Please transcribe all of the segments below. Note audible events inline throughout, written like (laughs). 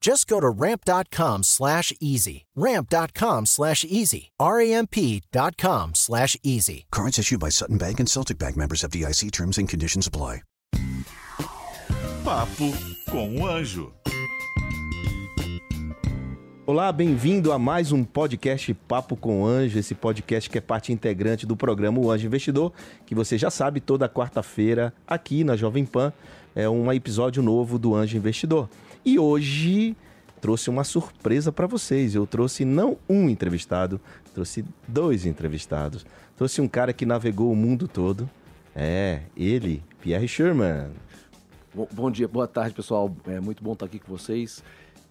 Just go to ramp.com slash easy. Ramp.com slash easy. R-A-M-P.com slash easy. Cards issued by Sutton Bank and Celtic Bank members of DIC terms and conditions apply. Papo com o Anjo. Olá, bem-vindo a mais um podcast Papo com o Anjo, esse podcast que é parte integrante do programa O Anjo Investidor, que você já sabe, toda quarta-feira aqui na Jovem Pan é um episódio novo do Anjo Investidor. E hoje trouxe uma surpresa para vocês. Eu trouxe não um entrevistado, trouxe dois entrevistados. Trouxe um cara que navegou o mundo todo. É, ele, Pierre Sherman. Bom, bom dia, boa tarde, pessoal. É muito bom estar aqui com vocês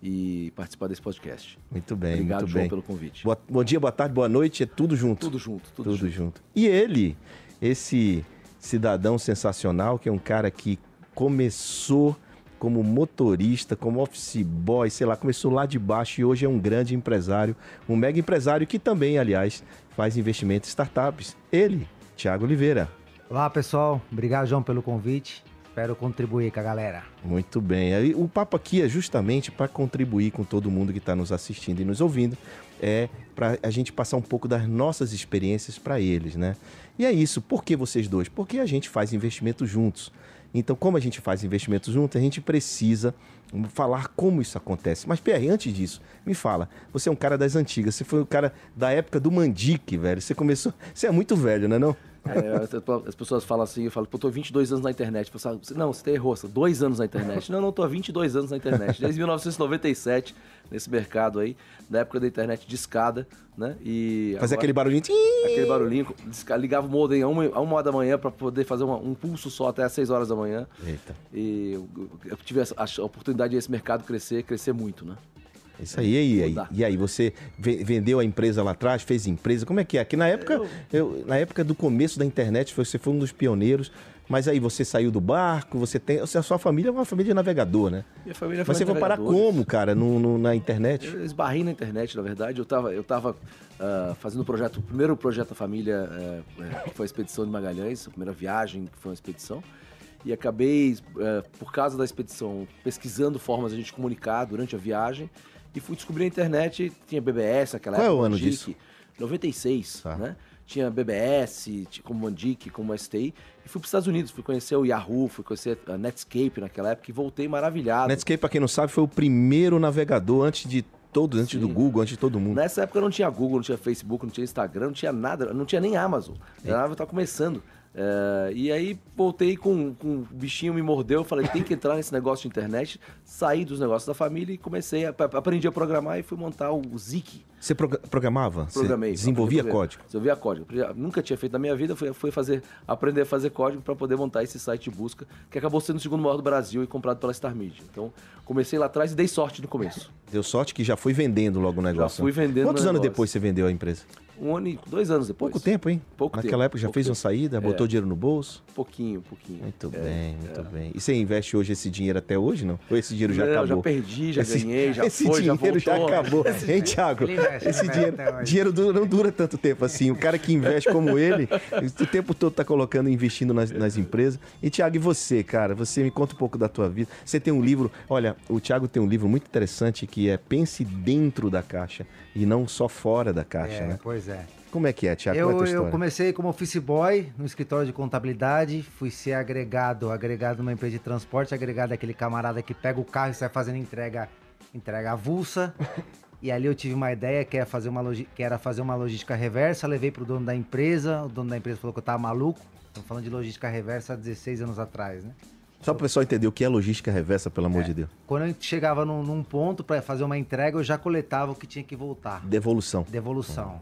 e participar desse podcast. Muito bem, Obrigado, muito João, bem. pelo convite. Boa- bom dia, boa tarde, boa noite, é tudo junto. Tudo junto, tudo, Tudo junto. junto. E ele, esse cidadão sensacional, que é um cara que começou como motorista, como office boy, sei lá, começou lá de baixo e hoje é um grande empresário, um mega empresário que também, aliás, faz investimento em startups. Ele, Thiago Oliveira. Olá pessoal, obrigado João pelo convite. Espero contribuir com a galera. Muito bem. O papo aqui é justamente para contribuir com todo mundo que está nos assistindo e nos ouvindo. É para a gente passar um pouco das nossas experiências para eles, né? E é isso. Por que vocês dois? Porque a gente faz investimento juntos. Então, como a gente faz investimento juntos, a gente precisa falar como isso acontece. Mas, Pierre, antes disso, me fala. Você é um cara das antigas. Você foi o cara da época do Mandique, velho. Você começou... Você é muito velho, né não? É, as- as pessoas falam assim, eu falo, pô, tô há 22 anos na internet. Falo, não, você errou, você tá dois anos na internet. Não, não, tô há 22 anos na internet. Desde 1997, nesse mercado aí, da época da internet de escada, né? E Fazer agora- aquele barulhinho... aquele barulhinho, ligava o modem a uma, a uma hora da manhã para poder fazer uma- um pulso só até às 6 horas da manhã. Eita. E eu, eu tive essa- a, oportunidade desse mercado crescer, crescer muito, né? Isso aí, e aí, e aí, você ve- vendeu a empresa lá atrás, fez empresa, como é que é? Que na época, eu- na época do começo da internet, você foi um dos pioneiros, mas aí você saiu do barco, você tem, a sua família é uma família de navegador, né? Minha família Mas você foi parar como, cara, no, no- na internet? Eu esbarrei na internet, na verdade. Eu tava, eu tava ah, fazendo o projeto, o primeiro projeto da família, eh, que foi a expedição de Magalhães, a primeira viagem que foi uma expedição. E acabei, eh, por causa da expedição, pesquisando formas de a gente comunicar durante a viagem. E fui descobrir a internet, tinha BBS naquela Qual é época. o ano Mandic, disso? 96, Tá. né? Tinha BBS, como Mandic, como STI. E fui para os Estados Unidos, fui conhecer o Yahoo, fui conhecer a Netscape naquela época e voltei maravilhado. Netscape, pra quem não sabe, foi o primeiro navegador antes de todos, antes do Sim. Google, antes de todo mundo. Nessa época não tinha Google, não tinha Facebook, não tinha Instagram, não tinha nada, não tinha nem Amazon. A Amazon tava começando. É, e aí voltei com, com o bichinho me mordeu, falei, tem que entrar nesse negócio de internet, saí dos negócios da família e comecei a, aprendi a programar e fui montar o Zik. Você progra- programava? Você Programei. desenvolvia aprendi a código? Desenvolvia código. Nunca tinha feito na minha vida, fui, fui fazer, aprender a fazer código para poder montar esse site de busca, que acabou sendo o segundo maior do Brasil e comprado pela Star Media. Então, comecei lá atrás e dei sorte no começo. Deu sorte que já foi vendendo logo o negócio. fui né? vendendo Quantos anos negócio. depois você vendeu a empresa? Um ano e dois anos depois. Pouco tempo, hein? Pouco Naquela tempo, época já pouco fez uma tempo. saída, botou É. dinheiro no bolso? Pouquinho, pouquinho. Muito É, bem, muito é. bem. E você investe hoje esse dinheiro até hoje, não? Ou esse dinheiro já Não, acabou? já perdi, já esse, ganhei, já (laughs) esse foi, já dinheiro já, voltou. acabou. Hein, Thiago? Esse dinheiro, dinheiro dura- não dura tanto tempo assim. O cara que investe como ele, o tempo todo tá colocando, investindo nas, nas empresas. E, Thiago, e você, cara? Você me conta um pouco da tua vida. Você tem um livro... Olha, o Thiago tem um livro muito interessante que é Pense Dentro da Caixa e não só fora da caixa, É, né? pois é. Como é que é, Thiago? Qual é Eu, tua eu comecei como office boy no escritório de contabilidade, fui ser agregado, agregado numa empresa de transporte, agregado aquele camarada que pega o carro e sai fazendo entrega, entrega avulsa. E ali eu tive uma ideia que era fazer uma, logi- que era fazer uma logística reversa, levei pro dono da empresa, o dono da empresa falou que eu tava maluco. Estamos falando de logística reversa há 16 anos atrás, né? Só para o pessoal entender o que é logística reversa, pelo amor de Deus. Quando a gente chegava num, num ponto para fazer uma entrega, eu já coletava o que tinha que voltar. Devolução. Devolução.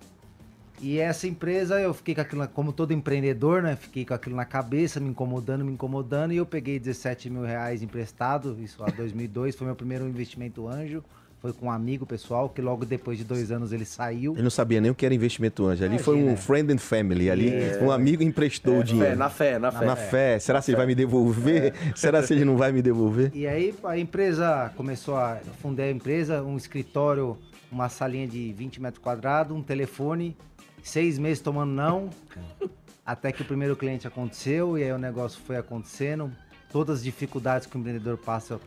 E essa empresa, eu fiquei com aquilo, como todo empreendedor, né? Fiquei com aquilo na cabeça, me incomodando, me incomodando. E eu peguei 17 mil reais emprestado, isso lá 2002, foi meu primeiro investimento anjo. Foi com um amigo pessoal, que logo depois de dois anos ele saiu. Ele não sabia nem o que era investimento anjo. Ali foi um friend and family. Ali um amigo emprestou o Fé, dinheiro. na fé, na fé. Na fé. Será se ele vai me devolver? (laughs) Será se ele não vai me devolver? E aí a empresa começou a. eu Fundei a empresa, um escritório, uma salinha de 20 metros quadrados, um telefone, seis meses tomando não, (laughs) até que o primeiro cliente aconteceu e aí o negócio foi acontecendo. Todas as dificuldades que o empreendedor passa,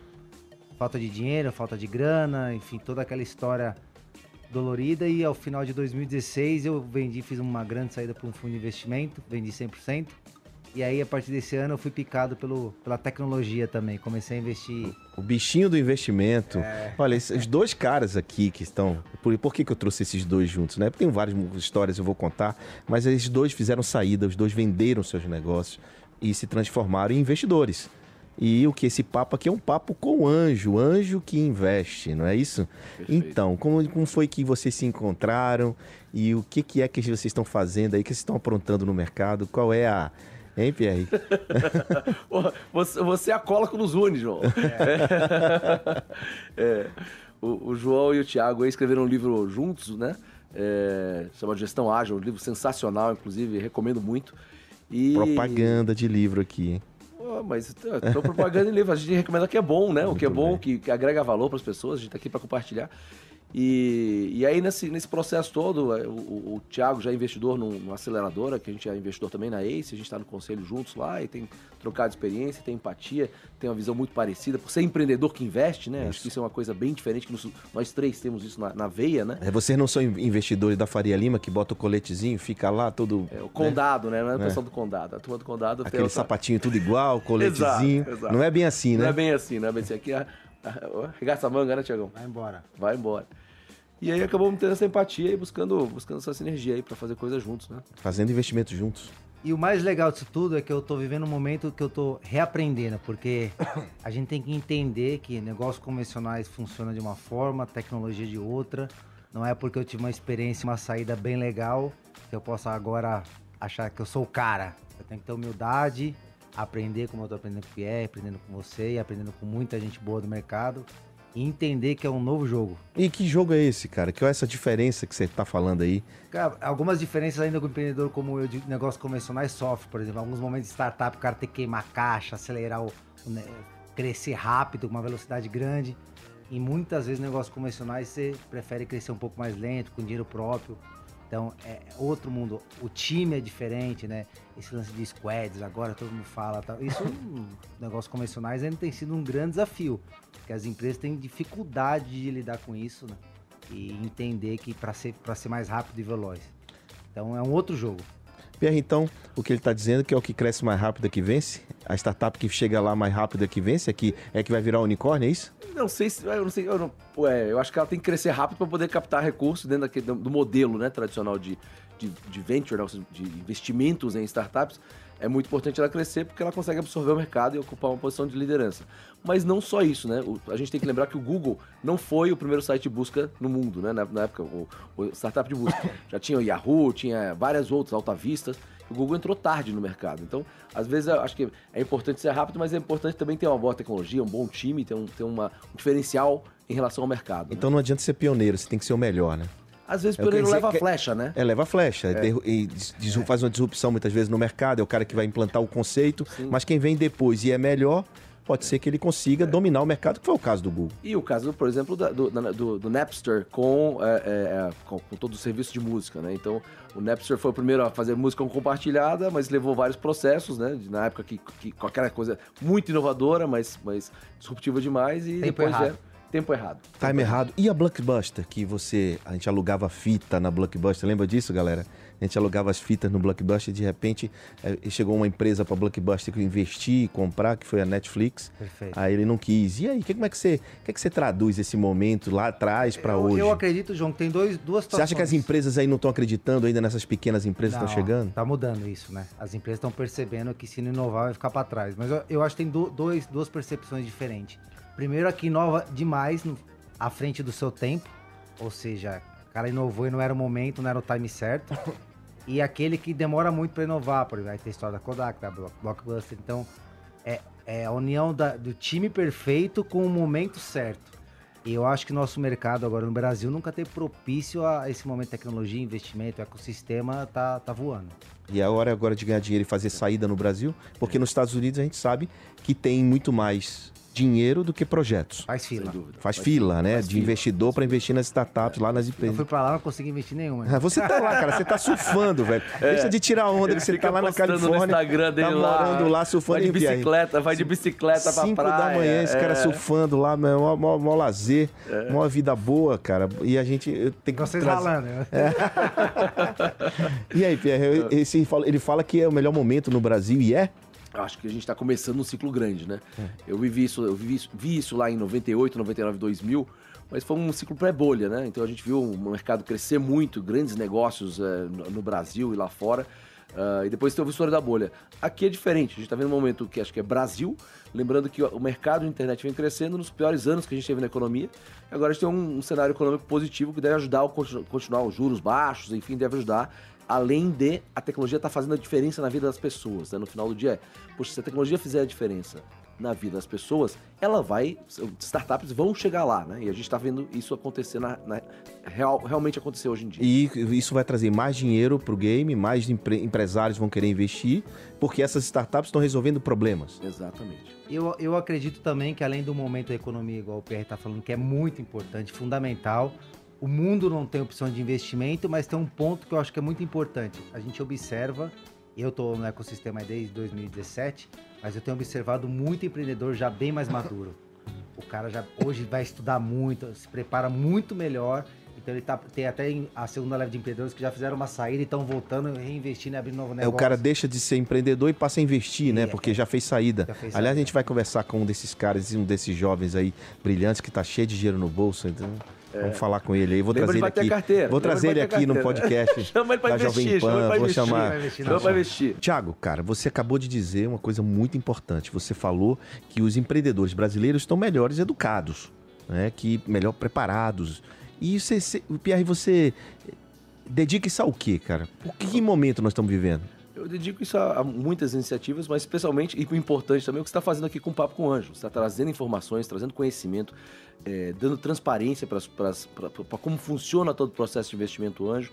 falta de dinheiro, falta de grana, enfim, toda aquela história dolorida. E ao final de 2016 eu vendi, fiz uma grande saída para um fundo de investimento, vendi 100%. E aí, a partir desse ano, eu fui picado pelo, pela tecnologia também. Comecei a investir. O bichinho do investimento. É. Olha, esses dois caras aqui que estão. Por, por que, que eu trouxe esses dois juntos, né? Tem várias histórias eu vou contar, mas esses dois fizeram saída, os dois venderam seus negócios e se transformaram em investidores. E o que esse papo aqui é um papo com o anjo, anjo que investe, não é isso? Perfeito. Então, como, como foi que vocês se encontraram e o que, que é que vocês estão fazendo aí, que vocês estão aprontando no mercado? Qual é a. Hein, Pierre? (laughs) Você, você é a cola que nos une, João. (laughs) É, o, o João e o Thiago aí escreveram um livro juntos, né? É, chamado Gestão Ágil, um livro sensacional, inclusive, recomendo muito. E... Propaganda de livro aqui, hein? Mas estou propaganda em livro, a gente recomenda o que é bom, né? o que é bom, que agrega valor para as pessoas, a gente está aqui para compartilhar. E, e aí, nesse, nesse processo todo, é, o, o, o Thiago já é investidor num- numa aceleradora, que a gente é investidor também na ACE, a gente está no conselho juntos lá e tem trocado experiência, tem empatia, tem uma visão muito parecida. Por ser empreendedor que investe, né? Acho que isso é uma coisa bem diferente, que nos- nós três temos isso na, na veia, né? É, vocês não são in- investidores da Faria Lima que bota o coletezinho, fica lá todo. É, o condado, né? Não é o É. pessoal do condado. A turma do condado tem Aquele outra- sapatinho tudo igual, (laughs) coletezinho. Exato, exato. Não é bem assim, né? Não é bem assim, não é bem assim. Aqui, a- a- arregaça a manga, né, Tiagão? Vai embora. vai embora. E aí acabamos tendo essa empatia e buscando, buscando essa sinergia aí pra fazer coisas juntos, né? Fazendo investimento juntos. E o mais legal disso tudo é que eu tô vivendo um momento que eu tô reaprendendo, porque (coughs) a gente tem que entender que negócios convencionais funcionam de uma forma, tecnologia de outra. Não é porque eu tive uma experiência, uma saída bem legal, que eu possa agora achar que eu sou o cara. Eu tenho que ter humildade, aprender como eu tô aprendendo com o Pierre, aprendendo com você e aprendendo com muita gente boa do mercado. E entender que é um novo jogo. E que jogo é esse, cara? Que é essa diferença que você tá falando aí? Cara, algumas diferenças ainda com o empreendedor como eu de negócios convencionais sofre, por exemplo, em alguns momentos de startup o cara tem que queimar caixa, acelerar o, o crescer rápido, com uma velocidade grande. E muitas vezes negócios convencionais você prefere crescer um pouco mais lento, com dinheiro próprio. Então é outro mundo. O time é diferente, né? Esse lance de squads, agora todo mundo fala. Tal. Isso, (laughs) negócios convencionais, ainda tem sido um grande desafio. Porque as empresas têm dificuldade de lidar com isso, né? E entender que para ser, pra ser mais rápido e veloz. Então é um outro jogo. Pierre, então, o que ele tá dizendo que é o que cresce mais rápido é que vence? A startup que chega lá mais rápido é que vence? É que, é que vai virar unicórnio, é isso? Não sei se. Eu não sei. Eu, não, ué, eu acho que ela tem que crescer rápido para poder captar recursos dentro daquele, do, modelo né, tradicional de, de, de venture, né, de investimentos em startups. É muito importante ela crescer porque ela consegue absorver o mercado e ocupar uma posição de liderança. Mas não só isso, né? O- a gente tem que lembrar que o Google não foi o primeiro site de busca no mundo, né? Na, na época, o, o startup de busca. (laughs) Já tinha o Yahoo, tinha várias outras, Alta Vistas. O Google entrou tarde no mercado. Então, às vezes, eu acho que é importante ser rápido, mas é importante também ter uma boa tecnologia, um bom time, ter um, ter uma, um diferencial em relação ao mercado. né? Então não adianta ser pioneiro, você tem que ser o melhor, né? Às vezes, eu pioneiro quero dizer leva que- flecha, né? É, leva a flecha. derru- E dis- faz uma disrupção muitas vezes no mercado, é o cara que vai implantar o conceito, mas quem vem depois e é melhor, pode ser que ele consiga dominar o mercado, que foi o caso do Google. E o caso, por exemplo, da- do, da- do- do Napster com, é, é, é, com, com todo o serviço de música, né? Então, o Napster foi o primeiro a fazer música compartilhada, mas levou vários processos, né? Na época que, que com aquela coisa muito inovadora, mas, mas disruptiva demais e Tempo depois errado. Tempo errado. Time errado. E a Blockbuster, que você. A gente alugava fita na Blockbuster, lembra disso, galera? A gente alugava as fitas no Blockbuster e de repente eh, chegou uma empresa para Blockbuster que investir e comprar, que foi a Netflix. Perfeito. Aí ele não quis. E aí, que- como é que você, que é que você traduz esse momento lá atrás para hoje? eu acredito, João, que tem dois, duas Você acha que as situações. empresas aí não estão acreditando ainda nessas pequenas empresas que estão chegando? Tá mudando isso, né? As empresas estão percebendo que se não inovar vai ficar para trás. Mas eu, eu acho que tem du- dois, duas percepções diferentes. Primeiro, aqui inova demais à frente do seu tempo. Ou seja, o cara inovou e não era o momento, não era o time certo. (laughs) e aquele que demora muito para inovar. Por exemplo, aí tem a história da Kodak, da Block- Blockbuster. Então, é, é a união da- do time perfeito com o momento certo. E eu acho que nosso mercado agora no Brasil nunca teve propício a esse momento de tecnologia, investimento, o ecossistema tá, tá voando. E a hora agora de ganhar dinheiro e fazer saída no Brasil? Porque nos Estados Unidos a gente sabe que tem muito mais dinheiro do que projetos. Faz Sem fila. dúvida. Faz fila, né? faz de fila. investidor para investir nas startups lá nas Eu empresas. fui pra lá, não consegui investir nenhuma. Ah, Você tá lá, cara, você tá surfando, velho. (laughs) Deixa de tirar onda, É. Ele que você fica tá lá na postando no Califórnia. Instagram dele tá lá, morando lá, surfando vai de bicicleta, vai de bicicleta pra Cinco praia. da manhã, esse cara é. surfando lá, mó, mó, mó lazer, mó vida boa, cara. E a gente eu tenho que Vocês trazer- ralando. né? (laughs) E aí, Pierre, esse, fala- ele fala que é o melhor momento no Brasil e é? Acho que a gente está começando um ciclo grande, né? É. Eu vivi isso, eu vivi isso, vi isso lá em 98, 99, 2000, mas foi um ciclo pré-bolha, né? Então a gente viu o mercado crescer muito, grandes negócios eh, no, Brasil e lá fora. ah, e depois teve a história da bolha. Aqui é diferente, a gente está vendo um momento que acho que é Brasil, lembrando que o mercado de internet vem crescendo nos piores anos que a gente teve na economia. Agora a gente tem um, um cenário econômico positivo que deve ajudar a continu- continuar os juros baixos, enfim, deve ajudar além de a tecnologia estar fazendo a diferença na vida das pessoas. Né? No final do dia, é, poxa, se a tecnologia fizer a diferença na vida das pessoas, ela vai, startups vão chegar lá, né? E a gente está vendo isso acontecer na, na- real, realmente acontecer hoje em dia. E isso vai trazer mais dinheiro pro game, mais empre- empresários vão querer investir, porque essas startups estão resolvendo problemas. Exatamente. Eu, eu acredito também que além do momento da economia, igual o PR tá falando, que é muito importante, fundamental, o mundo não tem opção de investimento, mas tem um ponto que eu acho que é muito importante. A gente observa, eu tô no ecossistema desde 2017, mas eu tenho observado muito empreendedor já bem mais maduro. O cara já hoje vai estudar muito, se prepara muito melhor. Então ele tá, tem até a segunda leva de empreendedores que já fizeram uma saída e estão voltando, reinvestindo e abrindo novo É, negócio. o cara deixa de ser empreendedor e passa a investir, né? É, Porque já fez saída. Já fez Aliás, a saída. gente vai conversar com um desses caras, um desses jovens aí, brilhantes, que tá cheio de dinheiro no bolso. Então, vamos falar com ele aí. Vou É. Lembra trazer ele aqui. carteira. Vou trazer ele aqui no carteira. podcast Chama ele pra Jovem investir, chama ele Pan. pra Vou investir. chamar. Vai investir na Chama pra Jovem. investir. Tiago, cara, você acabou de dizer uma coisa muito importante. Você falou que os empreendedores brasileiros estão melhores educados, né? Que melhor preparados. E você, você- Pierre, você dedica isso ao quê, cara? Por que, que momento nós estamos vivendo? Eu dedico isso a, a muitas iniciativas, mas especialmente, e importante também, é o que você está fazendo aqui com o Papo com o Anjo. Você está trazendo informações, trazendo conhecimento, eh, dando transparência para como funciona todo o processo de investimento anjo,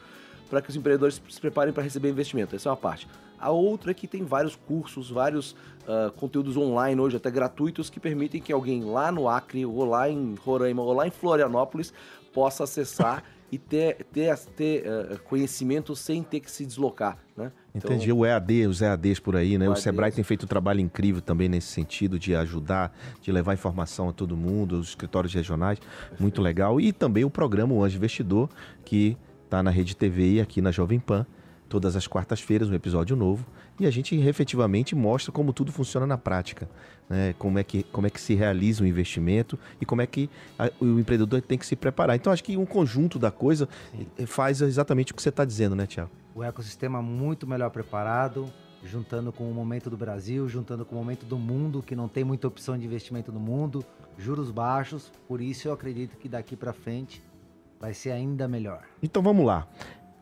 para que os empreendedores se preparem para receber investimento. Essa é uma parte. A outra é que tem vários cursos, vários ah, conteúdos online hoje, até gratuitos, que permitem que alguém lá no Acre, ou lá em Roraima, ou lá em Florianópolis, possa acessar (laughs) e ter, ter, ter ah, conhecimento sem ter que se deslocar. Né? Então, Entendi. O EAD, os EADs por aí, né? O, O Sebrae tem feito um trabalho incrível também nesse sentido de ajudar, de levar informação a todo mundo, os escritórios regionais, muito legal. E também o programa O Anjo Investidor, que está na Rede TV e aqui na Jovem Pan, todas as quartas-feiras, um episódio novo. E a gente efetivamente mostra como tudo funciona na prática, né? Como é que, como é que se realiza o investimento e como é que a- o empreendedor tem que se preparar. Então, acho que um conjunto da coisa eh, faz exatamente o que você está dizendo, né, Tiago? o ecossistema muito melhor preparado, juntando com o momento do Brasil, juntando com o momento do mundo, que não tem muita opção de investimento no mundo, juros baixos, por isso eu acredito que daqui para frente vai ser ainda melhor. Então vamos lá.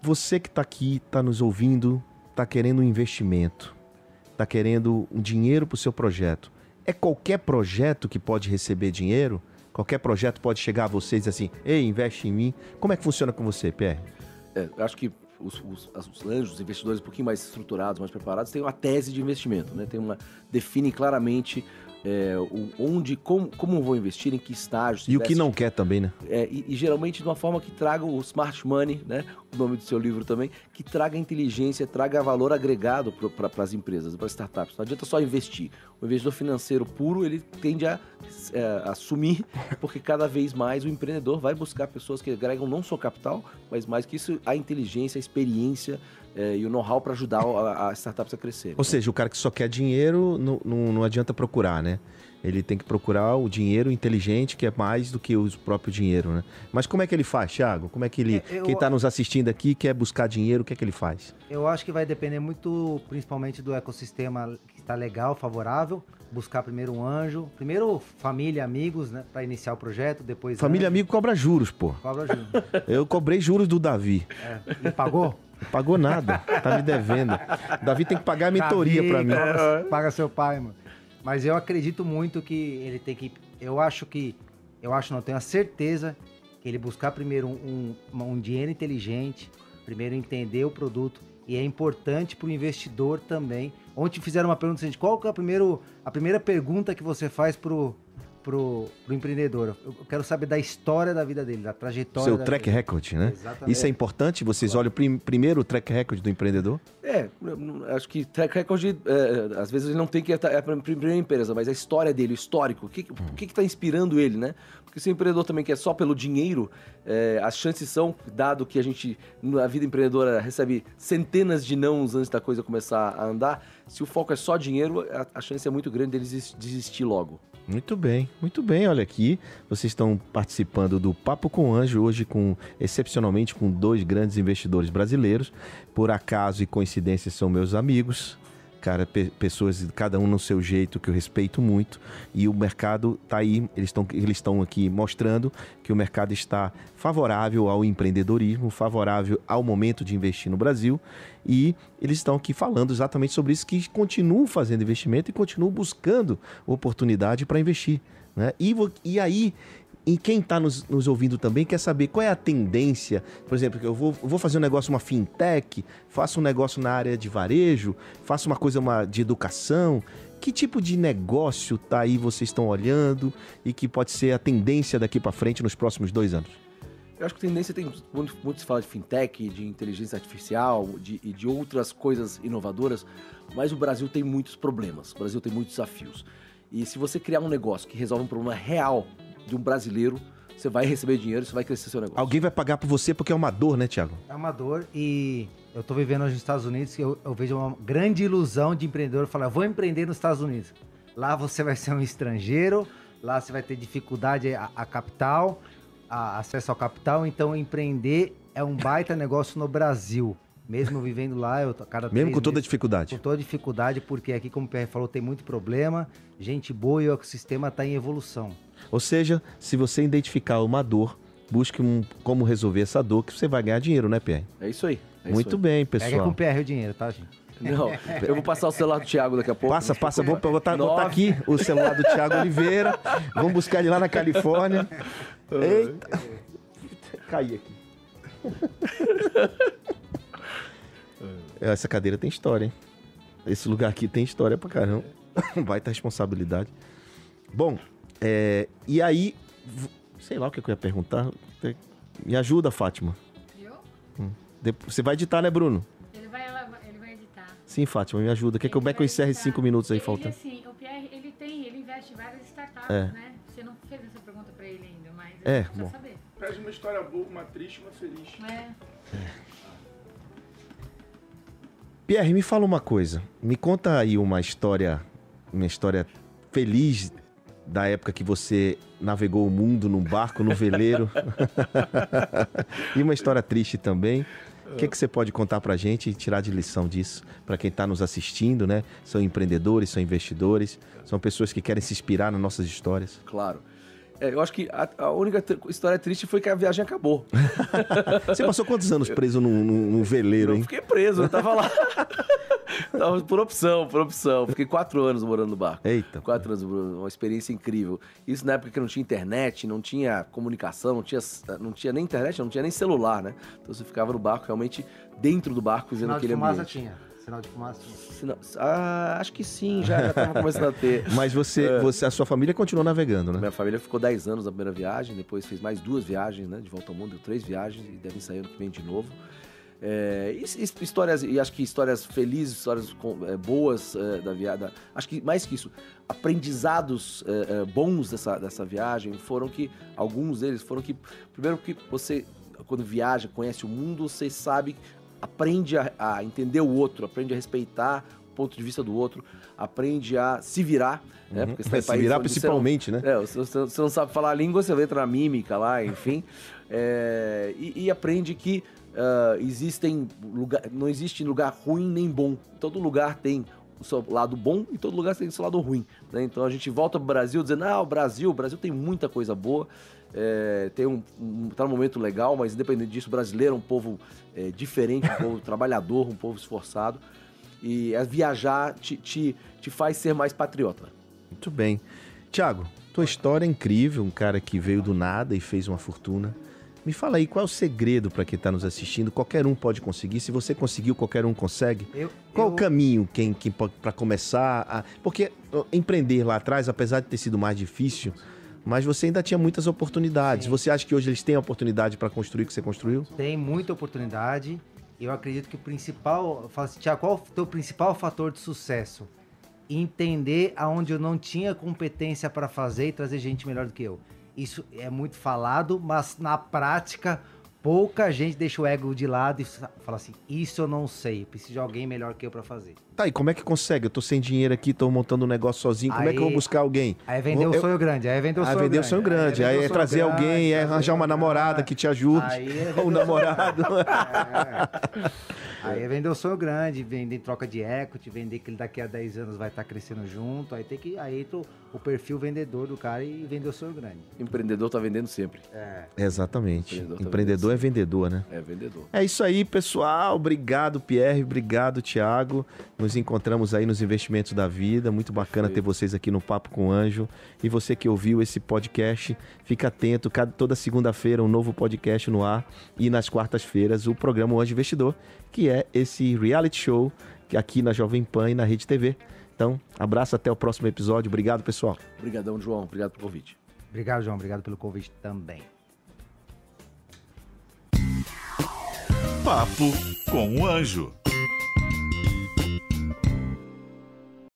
Você que está aqui, está nos ouvindo, está querendo um investimento, está querendo um dinheiro para o seu projeto. É qualquer projeto que pode receber dinheiro? Qualquer projeto pode chegar a você e dizer assim: ei, investe em mim. Como é que funciona com você, Pierre? É, eu acho que os, os, os anjos, os investidores um pouquinho mais estruturados, mais preparados, têm uma tese de investimento, né? Tem uma, definem claramente é, o- onde, como, como vou investir, em que estágio. se E o que investe- não quer também, né? É, e, e geralmente de uma forma que traga o smart money, né? O nome do seu livro também, que traga inteligência, traga valor agregado para as empresas, para as startups. Não adianta só investir. O investidor financeiro puro, ele tende a é, assumir, (laughs) porque cada vez mais o empreendedor vai buscar pessoas que agregam não só capital, mas mais que isso, a inteligência, a experiência é, e o know-how para ajudar a, a startups a crescer. Ou seja, o cara que só quer dinheiro, não, não, não adianta procurar, né? Ele tem que procurar o dinheiro inteligente, que é mais do que o próprio dinheiro, né? Mas como é que ele faz, Thiago? Como é que ele, É, eu- quem está nos assistindo aqui, quer buscar dinheiro, o que é que ele faz? Eu acho que vai depender muito, principalmente do ecossistema que está legal, favorável. Buscar primeiro um anjo, primeiro família, amigos, né, para iniciar o projeto, depois Família anjo, amigo cobra juros, pô. cobra ajuda. (laughs) Eu cobrei juros do Davi. É. E pagou? Não pagou nada, tá me devendo. Davi tem que pagar a mentoria pra mim. cobra- Paga seu pai, mano. Mas eu acredito muito que ele tem que. Eu acho que. Eu acho, não, tenho a certeza que ele buscar primeiro um, um, um dinheiro inteligente, primeiro entender o produto. E é importante para o investidor também. Ontem fizeram uma pergunta seguinte: qual é a, primeiro, a primeira pergunta que você faz pro, pro, pro empreendedor? Eu quero saber da história da vida dele, da trajetória. Seu da track vida. record, né? Exatamente. Isso é importante? Vocês olham prim- primeiro o track record do empreendedor? É, acho que track record, é, às vezes ele não tem que estar é a primeira empresa, mas a história dele, o histórico, o que o que está inspirando ele, né? Porque se o empreendedor também quer só pelo dinheiro, é, as chances são, dado que a gente, na vida empreendedora, recebe centenas de nãos antes da coisa começar a andar, se o foco é só dinheiro, a, a chance é muito grande dele desis- desistir logo. Muito bem, muito bem. Olha aqui, vocês estão participando do Papo com Anjo hoje com excepcionalmente com dois grandes investidores brasileiros. Por acaso e coincidência são meus amigos. Cara, pe- pessoas cada um no seu jeito que eu respeito muito e o mercado tá aí, eles estão eles estão aqui mostrando que o mercado está favorável ao empreendedorismo, favorável ao momento de investir no Brasil e eles estão aqui falando exatamente sobre isso que continuam fazendo investimento e continuam buscando oportunidade para investir, né? E, e aí e quem está nos, nos ouvindo também quer saber qual é a tendência. Por exemplo, eu vou, eu vou fazer um negócio, uma fintech, faço um negócio na área de varejo, faço uma coisa uma, de educação. Que tipo de negócio tá aí vocês estão olhando e que pode ser a tendência daqui para frente nos próximos dois anos? Eu acho que a tendência tem muito, muito se fala de fintech, de inteligência artificial de, e de outras coisas inovadoras, mas o Brasil tem muitos problemas, o Brasil tem muitos desafios. E se você criar um negócio que resolve um problema real de um brasileiro, você vai receber dinheiro, você vai crescer seu negócio. Alguém vai pagar por você porque é uma dor, né, Thiago? É uma dor e eu tô vivendo hoje nos Estados Unidos que eu, eu vejo uma grande ilusão de empreendedor falar, vou empreender nos Estados Unidos. Lá você vai ser um estrangeiro, lá você vai ter dificuldade a, a capital, a- acesso ao capital, então empreender é um baita (laughs) negócio no Brasil. Mesmo vivendo lá, eu tô cada Mesmo com toda meses- dificuldade. com toda dificuldade, porque aqui, como o PR falou, tem muito problema, gente boa e o ecossistema está em evolução. Ou seja, se você identificar uma dor, busque um, como resolver essa dor, que você vai ganhar dinheiro, né, Pierre? É isso aí. é isso Muito aí. bem, Pega com pessoal. o PR o dinheiro, tá, gente? Não, eu vou passar o celular do Thiago daqui a pouco. Passa, passa, vou botar, botar aqui o celular do Thiago Oliveira. Vamos buscar ele lá na Califórnia. (laughs) Eita! Caí aqui. (laughs) É, Essa cadeira tem história, hein? Esse lugar aqui tem história pra caramba. (laughs) Baita responsabilidade. Bom, é, e aí, sei lá o que eu ia perguntar. Me ajuda, Fátima. Viu? Depois- Você vai editar, né, Bruno? Ele vai, ele vai editar. Sim, Fátima, me ajuda. Quer que eu, como é que eu encerre cinco minutos aí faltando? Assim, o Pierre, ele tem, ele investe em várias startups, É. né? Você não fez essa pergunta pra ele ainda, mas É, bom. saber. Traz uma história boa, uma triste, uma feliz. É. Pierre, me fala uma coisa. Me conta aí uma história, uma história feliz da época que você navegou o mundo num barco, no veleiro. (laughs) e uma história triste também. O que, é que você pode contar pra gente e tirar de lição disso? Pra quem tá nos assistindo, né? São empreendedores, são investidores, são pessoas que querem se inspirar nas nossas histórias. Claro. É, eu acho que a, a única história triste foi que a viagem acabou. (laughs) Você passou quantos anos preso num, num- num veleiro, Eu hein? fiquei preso, eu tava lá. (laughs) tava por opção, por opção. Fiquei quatro anos morando no barco. Eita. Quatro anos, uma experiência incrível. Isso na época que não tinha internet, não tinha comunicação, não tinha, não tinha nem internet, não tinha nem celular, né? Então você ficava no barco, realmente dentro do barco, vendo aquele ambiente. tinha. Sinal de fumaça. Sinal- Ah, acho que sim, já, já tava começando a ter. (laughs) Mas você, você, a sua família continuou navegando, né? Minha família ficou 10 anos na primeira viagem, depois fez mais duas viagens, né? De volta ao mundo, deu três viagens e devem sair ano que vem de novo. É, e- e histórias, e acho que histórias felizes, histórias com- é, boas é, da viagem. Acho que mais que isso, aprendizados é, é, bons dessa, dessa viagem foram que, alguns deles foram que, primeiro que você, quando viaja, conhece o mundo, você sabe, aprende a, a entender o outro, aprende a respeitar o ponto de vista do outro, aprende a se virar, né? Porque você tá em Se virar você não- principalmente, né? é, se você, você não sabe falar a língua, você vai entrar na mímica lá, enfim. É, e, e aprende que ah, existem lugar, não existe lugar ruim nem bom. Todo lugar tem seu lado bom e todo lugar tem seu lado ruim. né? Então a gente volta pro Brasil dizendo, ah, o Brasil, o Brasil tem muita coisa boa. é, tem um, um, tá num momento legal, mas independente disso, o brasileiro é um povo é, diferente, um povo (laughs) trabalhador, um povo esforçado. E é viajar te, te, te faz ser mais patriota. Muito bem. Tiago, tua história é incrível, um cara que veio do nada e fez uma fortuna. Me fala aí, qual é o segredo para quem está nos assistindo? Qualquer um pode conseguir. Se você conseguiu, qualquer um consegue. Eu, Qual eu- o caminho quem, quem para começar? A... Porque empreender lá atrás, apesar de ter sido mais difícil, mas você ainda tinha muitas oportunidades. Sim. Você acha que hoje eles têm a oportunidade para construir o que você construiu? Tem muita oportunidade. Eu acredito que o principal. Tiago, qual o teu principal fator de sucesso? Entender aonde eu não tinha competência para fazer e trazer gente melhor do que eu. Isso é muito falado, mas na prática, pouca gente deixa o ego de lado e fala assim: Isso eu não sei, preciso de alguém melhor que eu para fazer. Tá, e como é que consegue? Eu tô sem dinheiro aqui, tô montando um negócio sozinho. Como é que eu vou Aí- buscar alguém? Aí vender o sonho grande, aí vender o Aí sonho vender o sonho grande, aí é trazer grande, alguém, é trazer arranjar uma namorada que te ajude, Aí é (laughs) ou um namorado. (laughs) Aí é vender o sonho grande, vender em troca de equity, vender que ele daqui a 10 anos vai estar crescendo junto. Aí tem que. Aí entra o, perfil vendedor do cara e vender o sonho grande. Empreendedor tá vendendo sempre. É. Exatamente. Empreendedor tá Empreendedor é vendedor, né? É vendedor. É isso aí, pessoal. Obrigado, Pierre. Obrigado, Thiago. Nos encontramos aí nos investimentos da vida. Muito bacana ter vocês aqui no Papo com o Anjo. E você que ouviu esse podcast, fica atento. Cada, toda segunda-feira, um novo podcast no ar. E nas quartas-feiras, o programa O Anjo Investidor, que é esse reality show que aqui na Jovem Pan e na Rede TV. Então, abraço até o próximo episódio. Obrigado, pessoal. Obrigadão, João. Obrigado pelo convite. Obrigado, João. Obrigado pelo convite também. Papo com o Anjo.